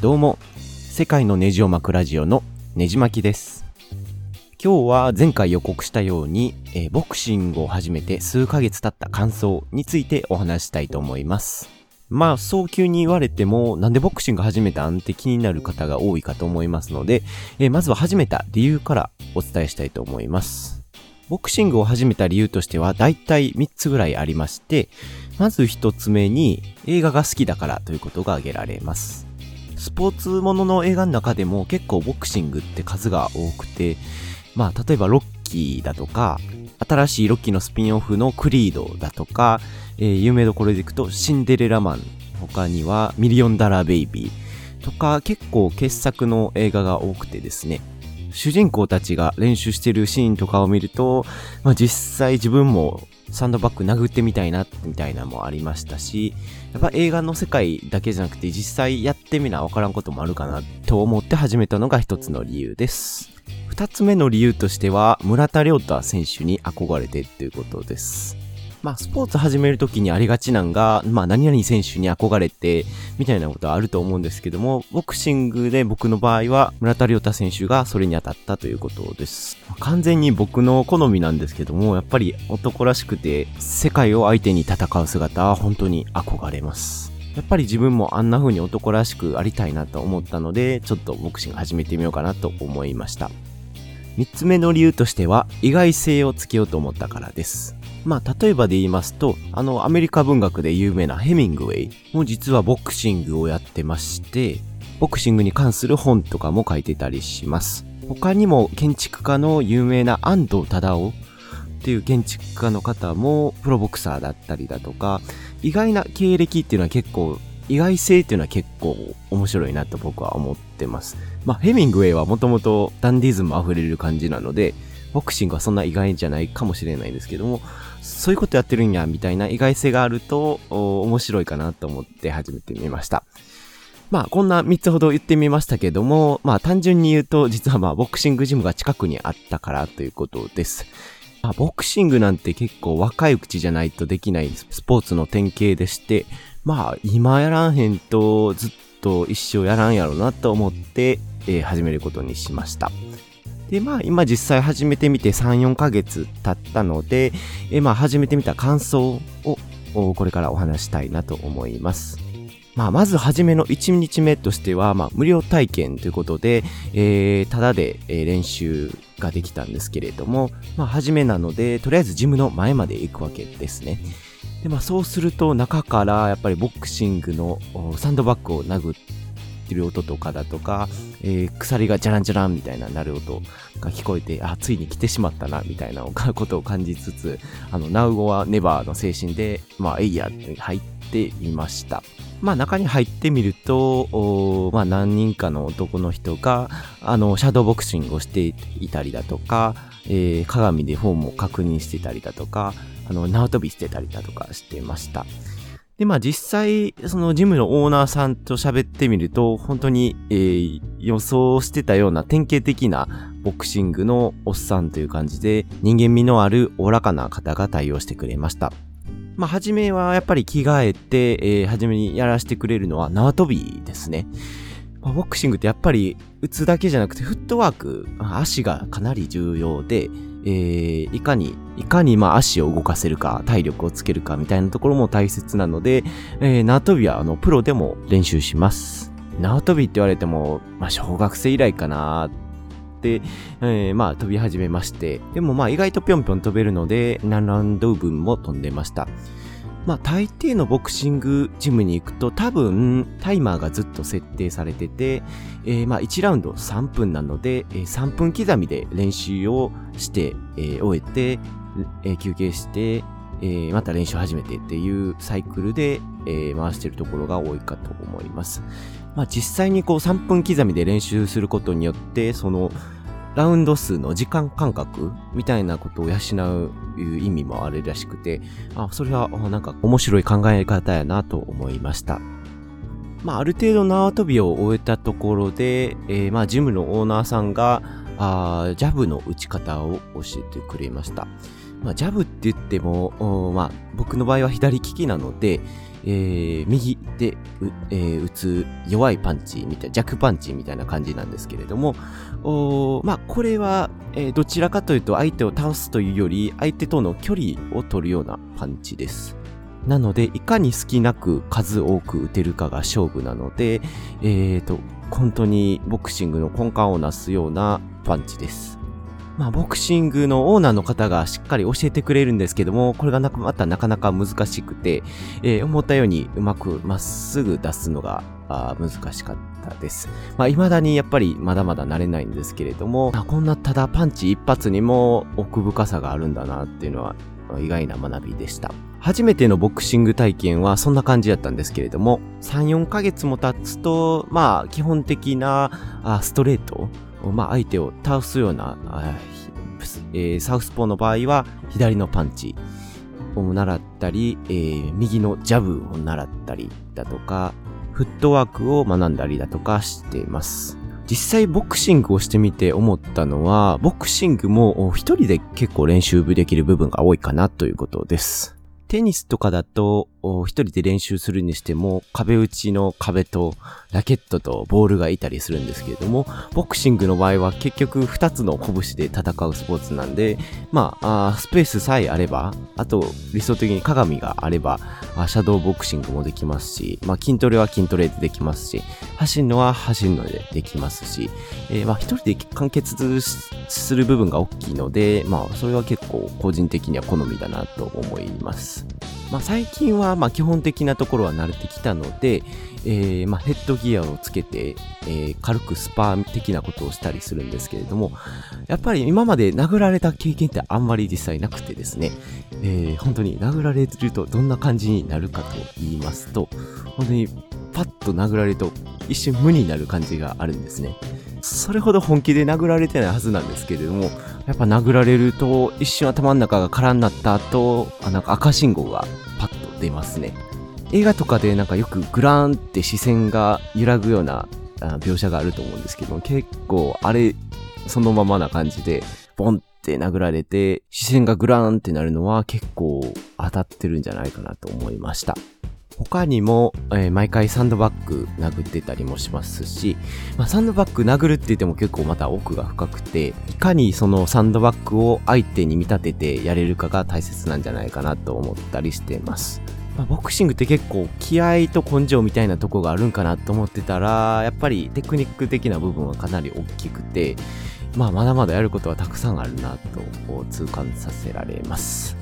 どうも、世界のネジを巻くラジオのネジ巻きです。今日は前回予告したように、えーボクシングを始めて数ヶ月経った感想についてお話したいと思います。まあ、早急に言われても、なんでボクシング始めたんって気になる方が多いかと思いますので、えーまずは始めた理由からお伝えしたいと思います。ボクシングを始めた理由としては、だいたい3つぐらいありまして、まず1つ目に、映画が好きだからということが挙げられます。スポーツものの映画の中でも結構ボクシングって数が多くて、まあ、例えばロッキーだとか、新しいロッキーのスピンオフのクリードだとか、えー有名どころでいくとシンデレラマン、他にはミリオンダラーベイビーとか結構傑作の映画が多くてですね、主人公たちが練習してるシーンとかを見ると、まあ、実際自分もサンドバッグ殴ってみたいなみたいなのもありましたし、やっぱ映画の世界だけじゃなくて実際やってみなわからんこともあるかなと思って始めたのが一つの理由です。二つ目の理由としては村田亮太選手に憧れてということです。まあスポーツ始めるときにありがちなんが、まあ何々選手に憧れてみたいなことはあると思うんですけども、ボクシングで僕の場合は村田亮太選手がそれに当たったということです。完全に僕の好みなんですけども、やっぱり男らしくて世界を相手に戦う姿は本当に憧れます。やっぱり自分もあんな風に男らしくありたいなと思ったので、ちょっとボクシング始めてみようかなと思いました。三つ目の理由としては、意外性をつけようと思ったからです。まあ、例えばで言いますと、あの、アメリカ文学で有名なヘミングウェイも実はボクシングをやってまして、ボクシングに関する本とかも書いてたりします。他にも建築家の有名な安藤忠雄っていう建築家の方もプロボクサーだったりだとか、意外な経歴っていうのは結構、意外性っていうのは結構面白いなと僕は思ってます。まあ、ヘミングウェイはもともとダンディズム溢れる感じなので、ボクシングはそんな意外じゃないかもしれないですけども、そういうことやってるんや、みたいな意外性があると、面白いかなと思って始めてみました。まあ、こんな3つほど言ってみましたけども、まあ、単純に言うと、実はまあ、ボクシングジムが近くにあったからということです。まあ、ボクシングなんて結構若いうちじゃないとできないスポーツの典型でして、まあ、今やらんへんとずっと一生やらんやろうなと思って、えー始めることにしました。で、まあ、今実際始めてみて3、4ヶ月経ったので、えまあ、始めてみた感想を、これからお話したいなと思います。まあ、まず初めの1日目としては、まあ、無料体験ということで、えー、ただで、練習ができたんですけれども、まあ、初めなので、とりあえずジムの前まで行くわけですね。で、まあ、そうすると中から、やっぱりボクシングのサンドバッグを殴ってる音とかだとか、えー鎖がジャランジャランみたいな鳴る音が聞こえて、あ、ついに来てしまったな、みたいなことを感じつつ、あの、ナウゴはネバーの精神で、まあ、エイヤーって入っていました。まあ中に入ってみると、まあ何人かの男の人が、あの、シャドーボクシングをしていたりだとか、えー鏡でフォームを確認してたりだとか、あの、縄跳びしてたりだとかしてました。で、まあ実際、そのジムのオーナーさんと喋ってみると、本当に、えー予想してたような典型的なボクシングのおっさんという感じで、人間味のあるおらかな方が対応してくれました。まあ、初めはやっぱり着替えて、えー、初めにやらせてくれるのは縄跳びですね。まあ、ボクシングってやっぱり打つだけじゃなくてフットワーク、足がかなり重要で、えーいかに、いかにまあ足を動かせるか、体力をつけるかみたいなところも大切なので、えー縄跳びはあのプロでも練習します。縄跳びって言われても、まあ小学生以来かなって、えーまあ飛び始めまして、でもまあ意外とぴょんぴょん飛べるので、何ラウンド分も飛んでました。まあ大抵のボクシングジムに行くと多分タイマーがずっと設定されてて、えーまあ1ラウンド3分なので、えー3分刻みで練習をして、えー終えて、えー休憩して、えーまた練習始めてっていうサイクルで、えー回してるところが多いかと思います。まあ実際にこう3分刻みで練習することによって、そのラウンド数の時間感覚みたいなことを養う意味もあるらしくて、あ、それはなんか面白い考え方やなと思いました。まあある程度縄跳びを終えたところで、えーまあジムのオーナーさんが、あジャブの打ち方を教えてくれました。まあ、ジャブって言っても、まあ、僕の場合は左利きなので、えー、右でえー、打つ弱いパンチみたいな、弱パンチみたいな感じなんですけれども、まあ、これは、えー、どちらかというと相手を倒すというより、相手との距離を取るようなパンチです。なので、いかに隙なく数多く打てるかが勝負なので、えーと、本当にボクシングの根幹をなすようなパンチです。まあ、ボクシングのオーナーの方がしっかり教えてくれるんですけども、これがなまたなかなか難しくて、えー、思ったようにうまくまっすぐ出すのがあ難しかったです。まあ、未だにやっぱりまだまだ慣れないんですけれども、まあこんなただパンチ一発にも奥深さがあるんだなっていうのは意外な学びでした。初めてのボクシング体験はそんな感じだったんですけれども、3、4ヶ月も経つと、まあ、基本的なストレート、まあ、相手を倒すような、えー、サウスポーの場合は左のパンチを習ったり、えー、右のジャブを習ったりだとか、フットワークを学んだりだとかしています。実際ボクシングをしてみて思ったのは、ボクシングも一人で結構練習できる部分が多いかなということです。テニスとかだと、一人で練習するにしても、壁打ちの壁とラケットとボールがいたりするんですけれども、ボクシングの場合は結局二つの拳で戦うスポーツなんで、まあ、あスペースさえあれば、あと理想的に鏡があれば、シャドーボクシングもできますし、まあ、筋トレは筋トレでできますし、走るのは走るのでできますし、えー、まあ、一人で完結する部分が大きいので、まあ、それは結構個人的には好みだなと思います。まあ、最近はま基本的なところは慣れてきたので、えー、まヘッドギアをつけて、えー、軽くスパー的なことをしたりするんですけれども、やっぱり今まで殴られた経験ってあんまり実際なくてですね、えー、本当に殴られるとどんな感じになるかと言いますと、本当にパッと殴られると一瞬無になる感じがあるんですね。それほど本気で殴られてないはずなんですけれども、やっぱ殴られると一瞬頭の中が空になった後、あなんか赤信号がパッと出ますね。映画とかでなんかよくグラーンって視線が揺らぐような描写があると思うんですけど、結構あれそのままな感じで、ボンって殴られて、視線がグラーンってなるのは結構当たってるんじゃないかなと思いました。他にも、えー、毎回サンドバッグ殴ってたりもしますし、まあ、サンドバッグ殴るって言っても結構また奥が深くて、いかにそのサンドバッグを相手に見立ててやれるかが大切なんじゃないかなと思ったりしてます。まあ、ボクシングって結構気合と根性みたいなとこがあるんかなと思ってたら、やっぱりテクニック的な部分はかなり大きくて、まあまだまだやることはたくさんあるなと痛感させられます。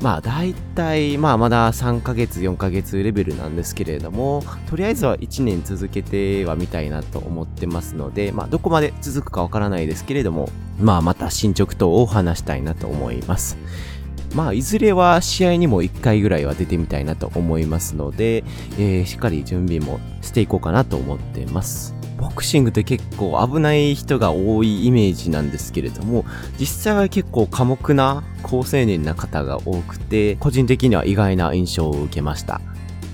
まあ大体、まあまだ3ヶ月、4ヶ月レベルなんですけれども、とりあえずは1年続けてはみたいなと思ってますので、まあどこまで続くかわからないですけれども、まあまた進捗等を話したいなと思います。まあいずれは試合にも1回ぐらいは出てみたいなと思いますので、えー、しっかり準備もしていこうかなと思ってます。ボクシングって結構危ない人が多いイメージなんですけれども、実際は結構寡黙な好青年な方が多くて、個人的には意外な印象を受けました。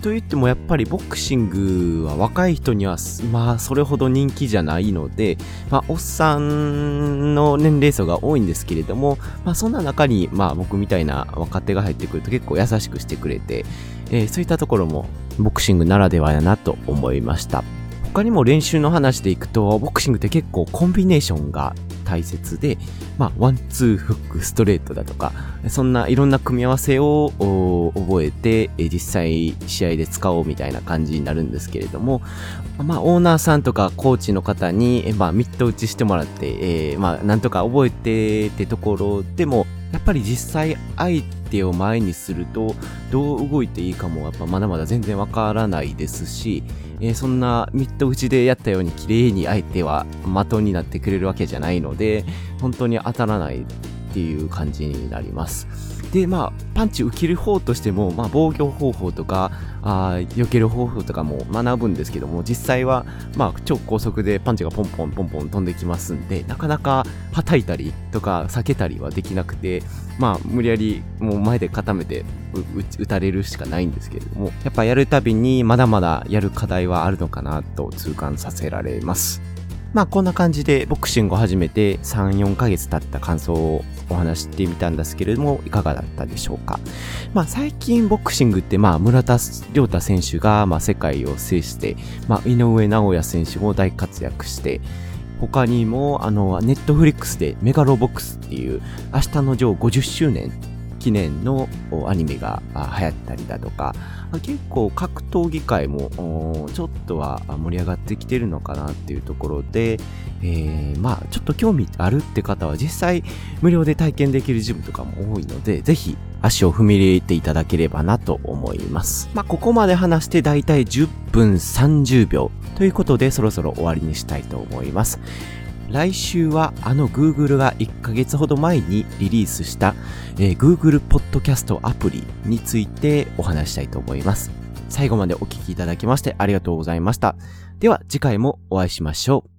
と言ってもやっぱりボクシングは若い人にはまあそれほど人気じゃないので、まあおっさんの年齢層が多いんですけれども、まあそんな中にまあ僕みたいな若手が入ってくると結構優しくしてくれて、えー、そういったところもボクシングならではやなと思いました。他にも練習の話でいくと、ボクシングって結構コンビネーションが大切で、まあ、ワン、ツー、フック、ストレートだとか、そんないろんな組み合わせを覚えて、実際試合で使おうみたいな感じになるんですけれども、まあ、オーナーさんとかコーチの方に、まあ、ミット打ちしてもらって、えー、まあ、なんとか覚えてってところでも、やっぱり実際相手を前にするとどう動いていいかもやっぱまだまだ全然わからないですし、えー、そんなミッド打ちでやったように綺麗に相手は的になってくれるわけじゃないので本当に当たらないっていう感じになります。で、まあ、パンチ受ける方としても、まあ、防御方法とか、あ避ける方法とかも学ぶんですけども、実際は、まあ、超高速でパンチがポンポンポンポン飛んできますんで、なかなか叩いたりとか避けたりはできなくて、まあ、無理やりもう前で固めて打たれるしかないんですけれども、やっぱやるたびにまだまだやる課題はあるのかなと痛感させられます。まあこんな感じでボクシングを始めて3、4ヶ月経った感想をお話してみたんですけれども、いかがだったでしょうか？まあ最近ボクシングってまあ村田亮太選手がまあ世界を制して、まあ井上直也選手も大活躍して、他にも、あの、ネットフリックスでメガロボックスっていう、明日のジョー50周年記念のアニメが流行ったりだとか、結構格闘技界もちょっとは盛り上がってきてるのかなっていうところで、えー、まあちょっと興味あるって方は実際無料で体験できるジムとかも多いので、ぜひ足を踏み入れていただければなと思います。まあここまで話してだいたい10分30秒ということでそろそろ終わりにしたいと思います。来週はあの Google が1ヶ月ほど前にリリースした、えー、Google Podcast アプリについてお話したいと思います。最後までお聴きいただきましてありがとうございました。では次回もお会いしましょう。